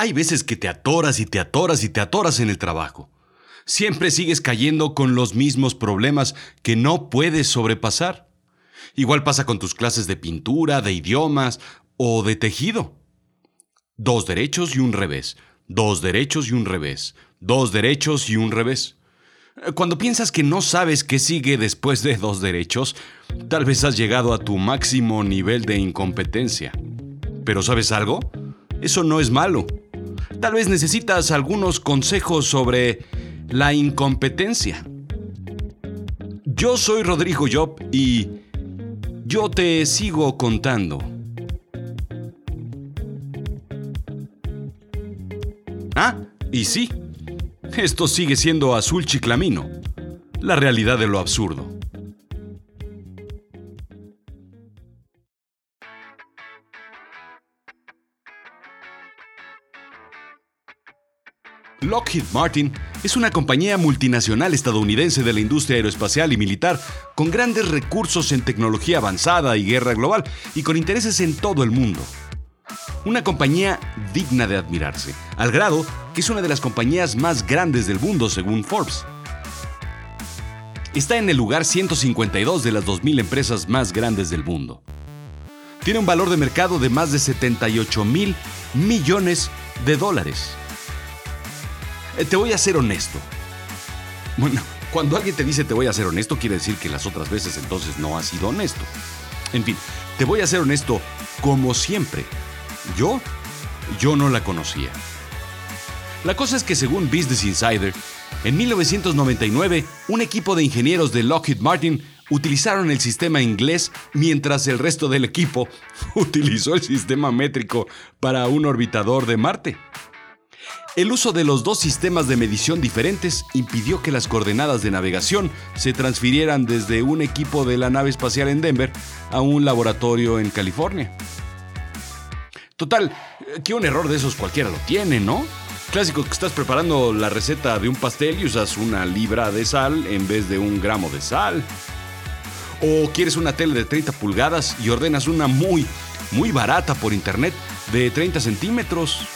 Hay veces que te atoras y te atoras y te atoras en el trabajo. Siempre sigues cayendo con los mismos problemas que no puedes sobrepasar. Igual pasa con tus clases de pintura, de idiomas o de tejido. Dos derechos y un revés. Dos derechos y un revés. Dos derechos y un revés. Cuando piensas que no sabes qué sigue después de dos derechos, tal vez has llegado a tu máximo nivel de incompetencia. Pero ¿sabes algo? Eso no es malo. Tal vez necesitas algunos consejos sobre la incompetencia. Yo soy Rodrigo Job y yo te sigo contando. Ah, y sí, esto sigue siendo azul chiclamino, la realidad de lo absurdo. Lockheed Martin es una compañía multinacional estadounidense de la industria aeroespacial y militar, con grandes recursos en tecnología avanzada y guerra global, y con intereses en todo el mundo. Una compañía digna de admirarse, al grado que es una de las compañías más grandes del mundo según Forbes. Está en el lugar 152 de las 2.000 empresas más grandes del mundo. Tiene un valor de mercado de más de 78 mil millones de dólares. Eh, te voy a ser honesto. Bueno, cuando alguien te dice te voy a ser honesto, quiere decir que las otras veces entonces no has sido honesto. En fin, te voy a ser honesto como siempre. Yo, yo no la conocía. La cosa es que según Business Insider, en 1999, un equipo de ingenieros de Lockheed Martin utilizaron el sistema inglés mientras el resto del equipo utilizó el sistema métrico para un orbitador de Marte. El uso de los dos sistemas de medición diferentes impidió que las coordenadas de navegación se transfirieran desde un equipo de la nave espacial en Denver a un laboratorio en California. Total, que un error de esos cualquiera lo tiene, ¿no? Clásico que estás preparando la receta de un pastel y usas una libra de sal en vez de un gramo de sal. O quieres una tele de 30 pulgadas y ordenas una muy, muy barata por internet de 30 centímetros.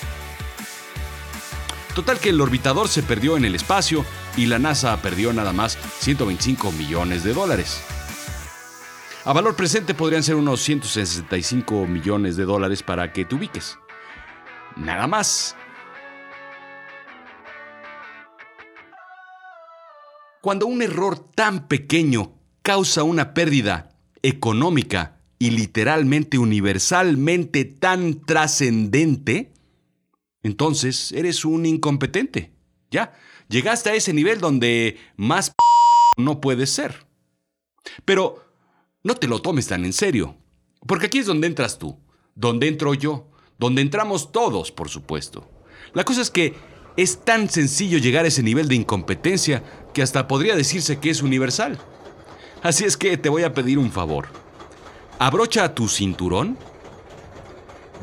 Total que el orbitador se perdió en el espacio y la NASA perdió nada más 125 millones de dólares. A valor presente podrían ser unos 165 millones de dólares para que te ubiques. Nada más. Cuando un error tan pequeño causa una pérdida económica y literalmente universalmente tan trascendente, entonces eres un incompetente. Ya, llegaste a ese nivel donde más no puedes ser. Pero no te lo tomes tan en serio, porque aquí es donde entras tú, donde entro yo, donde entramos todos, por supuesto. La cosa es que es tan sencillo llegar a ese nivel de incompetencia que hasta podría decirse que es universal. Así es que te voy a pedir un favor. Abrocha tu cinturón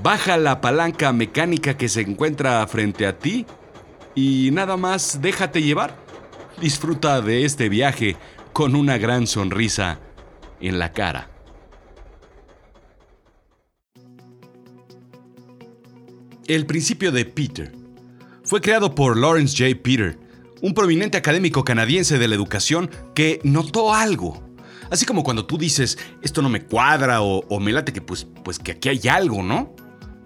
Baja la palanca mecánica que se encuentra frente a ti y nada más déjate llevar. Disfruta de este viaje con una gran sonrisa en la cara. El principio de Peter fue creado por Lawrence J. Peter, un prominente académico canadiense de la educación que notó algo. Así como cuando tú dices, esto no me cuadra o, me late que pues, pues que aquí hay algo, ¿no?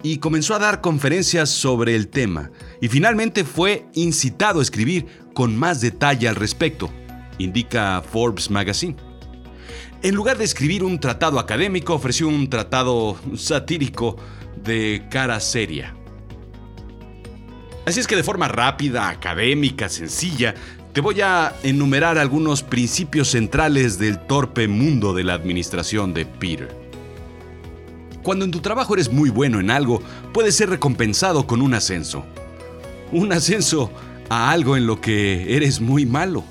y comenzó a dar conferencias sobre el tema y finalmente fue incitado a escribir con más detalle al respecto, indica Forbes Magazine. En lugar de escribir un tratado académico, ofreció un tratado satírico de cara seria. Así es que de forma rápida, académica, sencilla, te voy a enumerar algunos principios centrales del torpe mundo de la administración de Peter. Cuando en tu trabajo eres muy bueno en algo, puedes ser recompensado con un ascenso. Un ascenso a algo en lo que eres muy malo.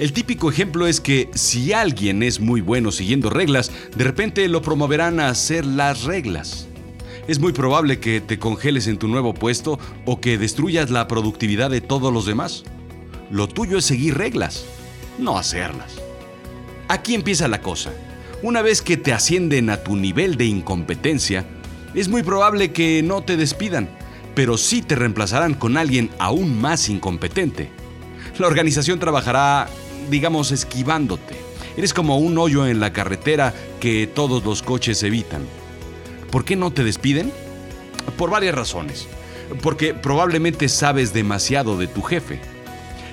El típico ejemplo es que si alguien es muy bueno siguiendo reglas, de repente lo promoverán a hacer las reglas. Es muy probable que te congeles en tu nuevo puesto o que destruyas la productividad de todos los demás. Lo tuyo es seguir reglas, no hacerlas. Aquí empieza la cosa. Una vez que te ascienden a tu nivel de incompetencia, es muy probable que no te despidan, pero sí te reemplazarán con alguien aún más incompetente. La organización trabajará, digamos, esquivándote. Eres como un hoyo en la carretera que todos los coches evitan. ¿Por qué no te despiden? Por varias razones. Porque probablemente sabes demasiado de tu jefe.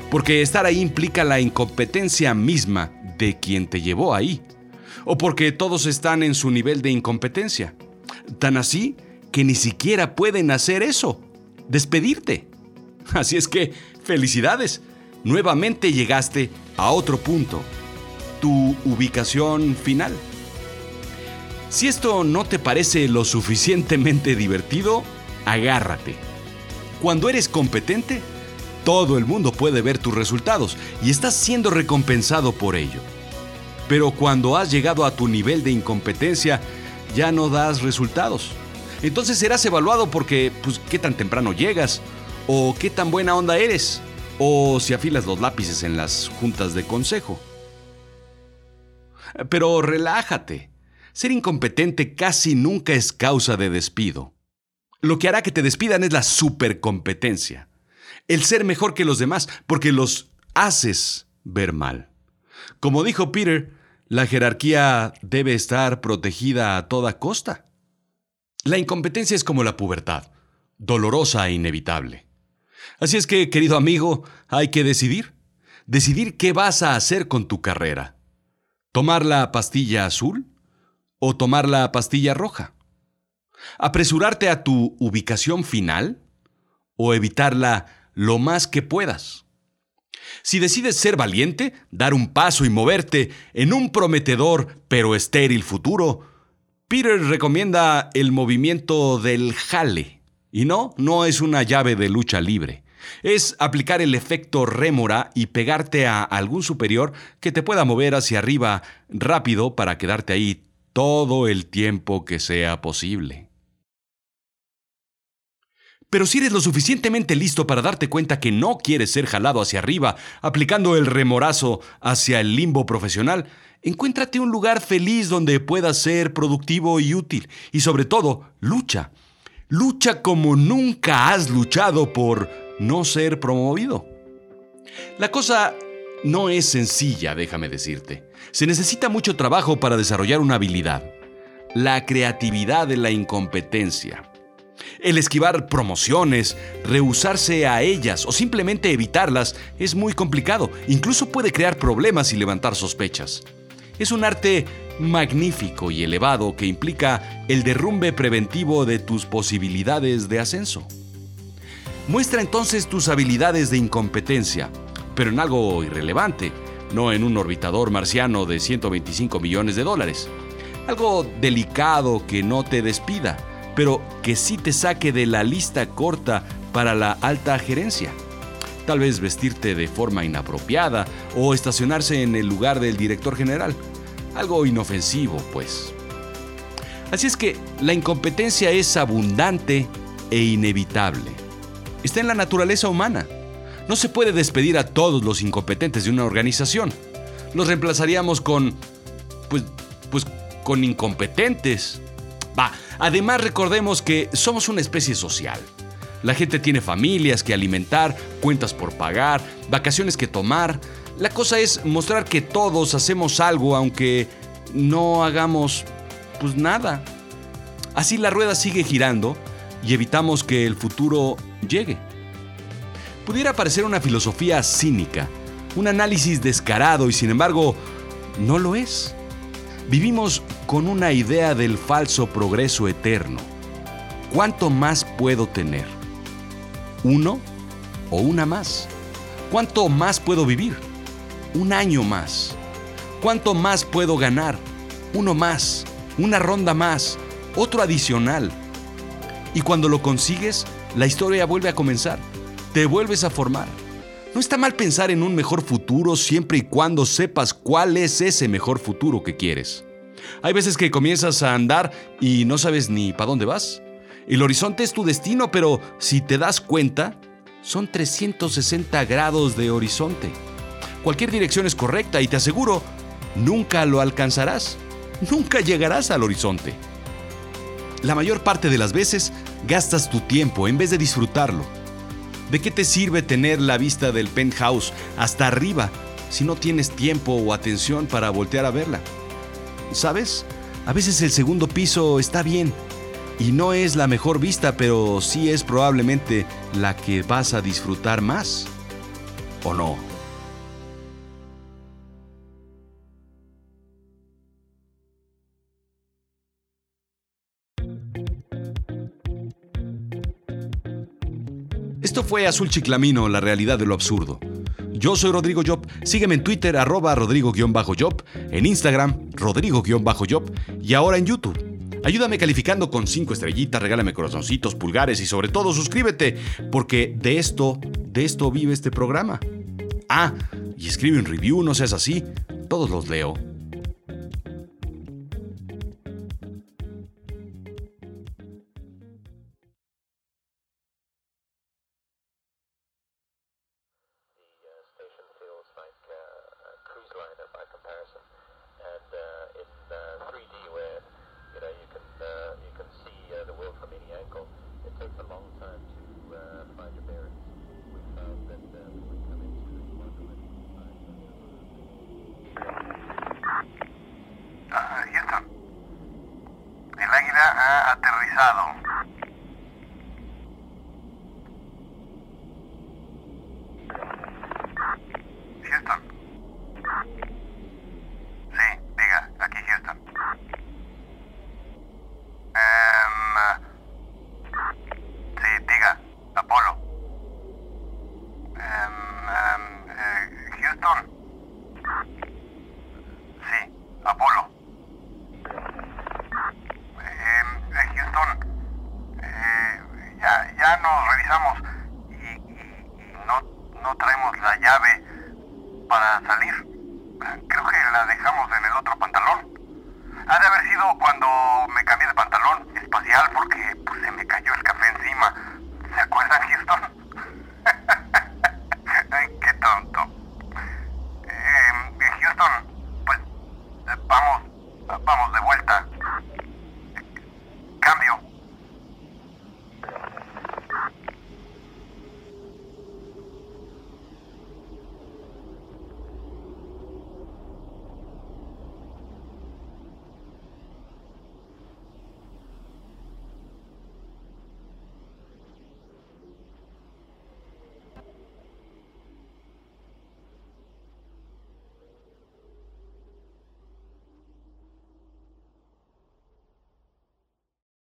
Porque estar ahí implica la incompetencia misma de quien te llevó ahí. O porque todos están en su nivel de incompetencia. Tan así que ni siquiera pueden hacer eso. Despedirte. Así es que, felicidades nuevamente llegaste a otro punto, tu ubicación final. Si esto no te parece lo suficientemente divertido, agárrate. Cuando eres competente, todo el mundo puede ver tus resultados y estás siendo recompensado por ello. Pero cuando has llegado a tu nivel de incompetencia, ya no das resultados. Entonces serás evaluado porque, pues, qué tan temprano llegas o qué tan buena onda eres o si afilas los lápices en las juntas de consejo. Pero relájate. Ser incompetente casi nunca es causa de despido. Lo que hará que te despidan es la supercompetencia. El ser mejor que los demás, porque los haces ver mal. Como dijo Peter, la jerarquía debe estar protegida a toda costa. La incompetencia es como la pubertad, dolorosa e inevitable. Así es que, querido amigo, hay que decidir. Decidir qué vas a hacer con tu carrera. ¿Tomar la pastilla azul o tomar la pastilla roja? ¿Apresurarte a tu ubicación final o evitarla lo más que puedas? Si decides ser valiente, dar un paso y moverte en un prometedor pero estéril futuro, Peter recomienda el movimiento del jale. Y no, no es una llave de lucha libre es aplicar el efecto rémora y pegarte a algún superior que te pueda mover hacia arriba rápido para quedarte ahí todo el tiempo que sea posible. Pero si eres lo suficientemente listo para darte cuenta que no quieres ser jalado hacia arriba, aplicando el remorazo hacia el limbo profesional, encuéntrate un lugar feliz donde puedas ser productivo y útil. Y sobre todo, lucha. Lucha como nunca has luchado por no ser promovido. La cosa no es sencilla, déjame decirte. Se necesita mucho trabajo para desarrollar una habilidad. La creatividad de la incompetencia. El esquivar promociones, rehusarse a ellas o simplemente evitarlas es muy complicado. Incluso puede crear problemas y levantar sospechas. Es un arte magnífico y elevado que implica el derrumbe preventivo de tus posibilidades de ascenso. Muestra entonces tus habilidades de incompetencia, pero en algo irrelevante, no en un orbitador marciano de 125 millones de dólares. Algo delicado que no te despida, pero que sí te saque de la lista corta para la alta gerencia. Tal vez vestirte de forma inapropiada o estacionarse en el lugar del director general. Algo inofensivo, pues. Así es que la incompetencia es abundante e inevitable está en la naturaleza humana. No se puede despedir a todos los incompetentes de una organización. Los reemplazaríamos con... pues... pues con incompetentes. Va, además recordemos que somos una especie social. La gente tiene familias que alimentar, cuentas por pagar, vacaciones que tomar. La cosa es mostrar que todos hacemos algo aunque no hagamos pues nada. Así la rueda sigue girando y evitamos que el futuro llegue. Pudiera parecer una filosofía cínica, un análisis descarado y sin embargo no lo es. Vivimos con una idea del falso progreso eterno. ¿Cuánto más puedo tener? ¿Uno o una más? ¿Cuánto más puedo vivir? Un año más. ¿Cuánto más puedo ganar? Uno más, una ronda más, otro adicional. Y cuando lo consigues, la historia vuelve a comenzar. Te vuelves a formar. No está mal pensar en un mejor futuro siempre y cuando sepas cuál es ese mejor futuro que quieres. Hay veces que comienzas a andar y no sabes ni para dónde vas. El horizonte es tu destino, pero si te das cuenta, son 360 grados de horizonte. Cualquier dirección es correcta y te aseguro, nunca lo alcanzarás. Nunca llegarás al horizonte. la mayor parte de las veces gastas tu tiempo en vez de disfrutarlo. ¿De qué te sirve tener la vista del penthouse hasta arriba si no tienes tiempo o atención para voltear a verla? ¿Sabes? A veces el segundo piso está bien y no es la mejor vista, pero sí es probablemente la que vas a disfrutar más. ¿O no? Esto fue Azul Chiclamino, la realidad de lo absurdo. Yo soy Rodrigo Job. Sígueme en Twitter, arroba Rodrigo-Job, en Instagram, Rodrigo-Job y ahora en YouTube. Ayúdame calificando con 5 estrellitas, regálame corazoncitos, pulgares y sobre todo suscríbete, porque de esto, de esto vive este programa. Ah, y escribe un review, no seas así, todos los leo. Aterrizado.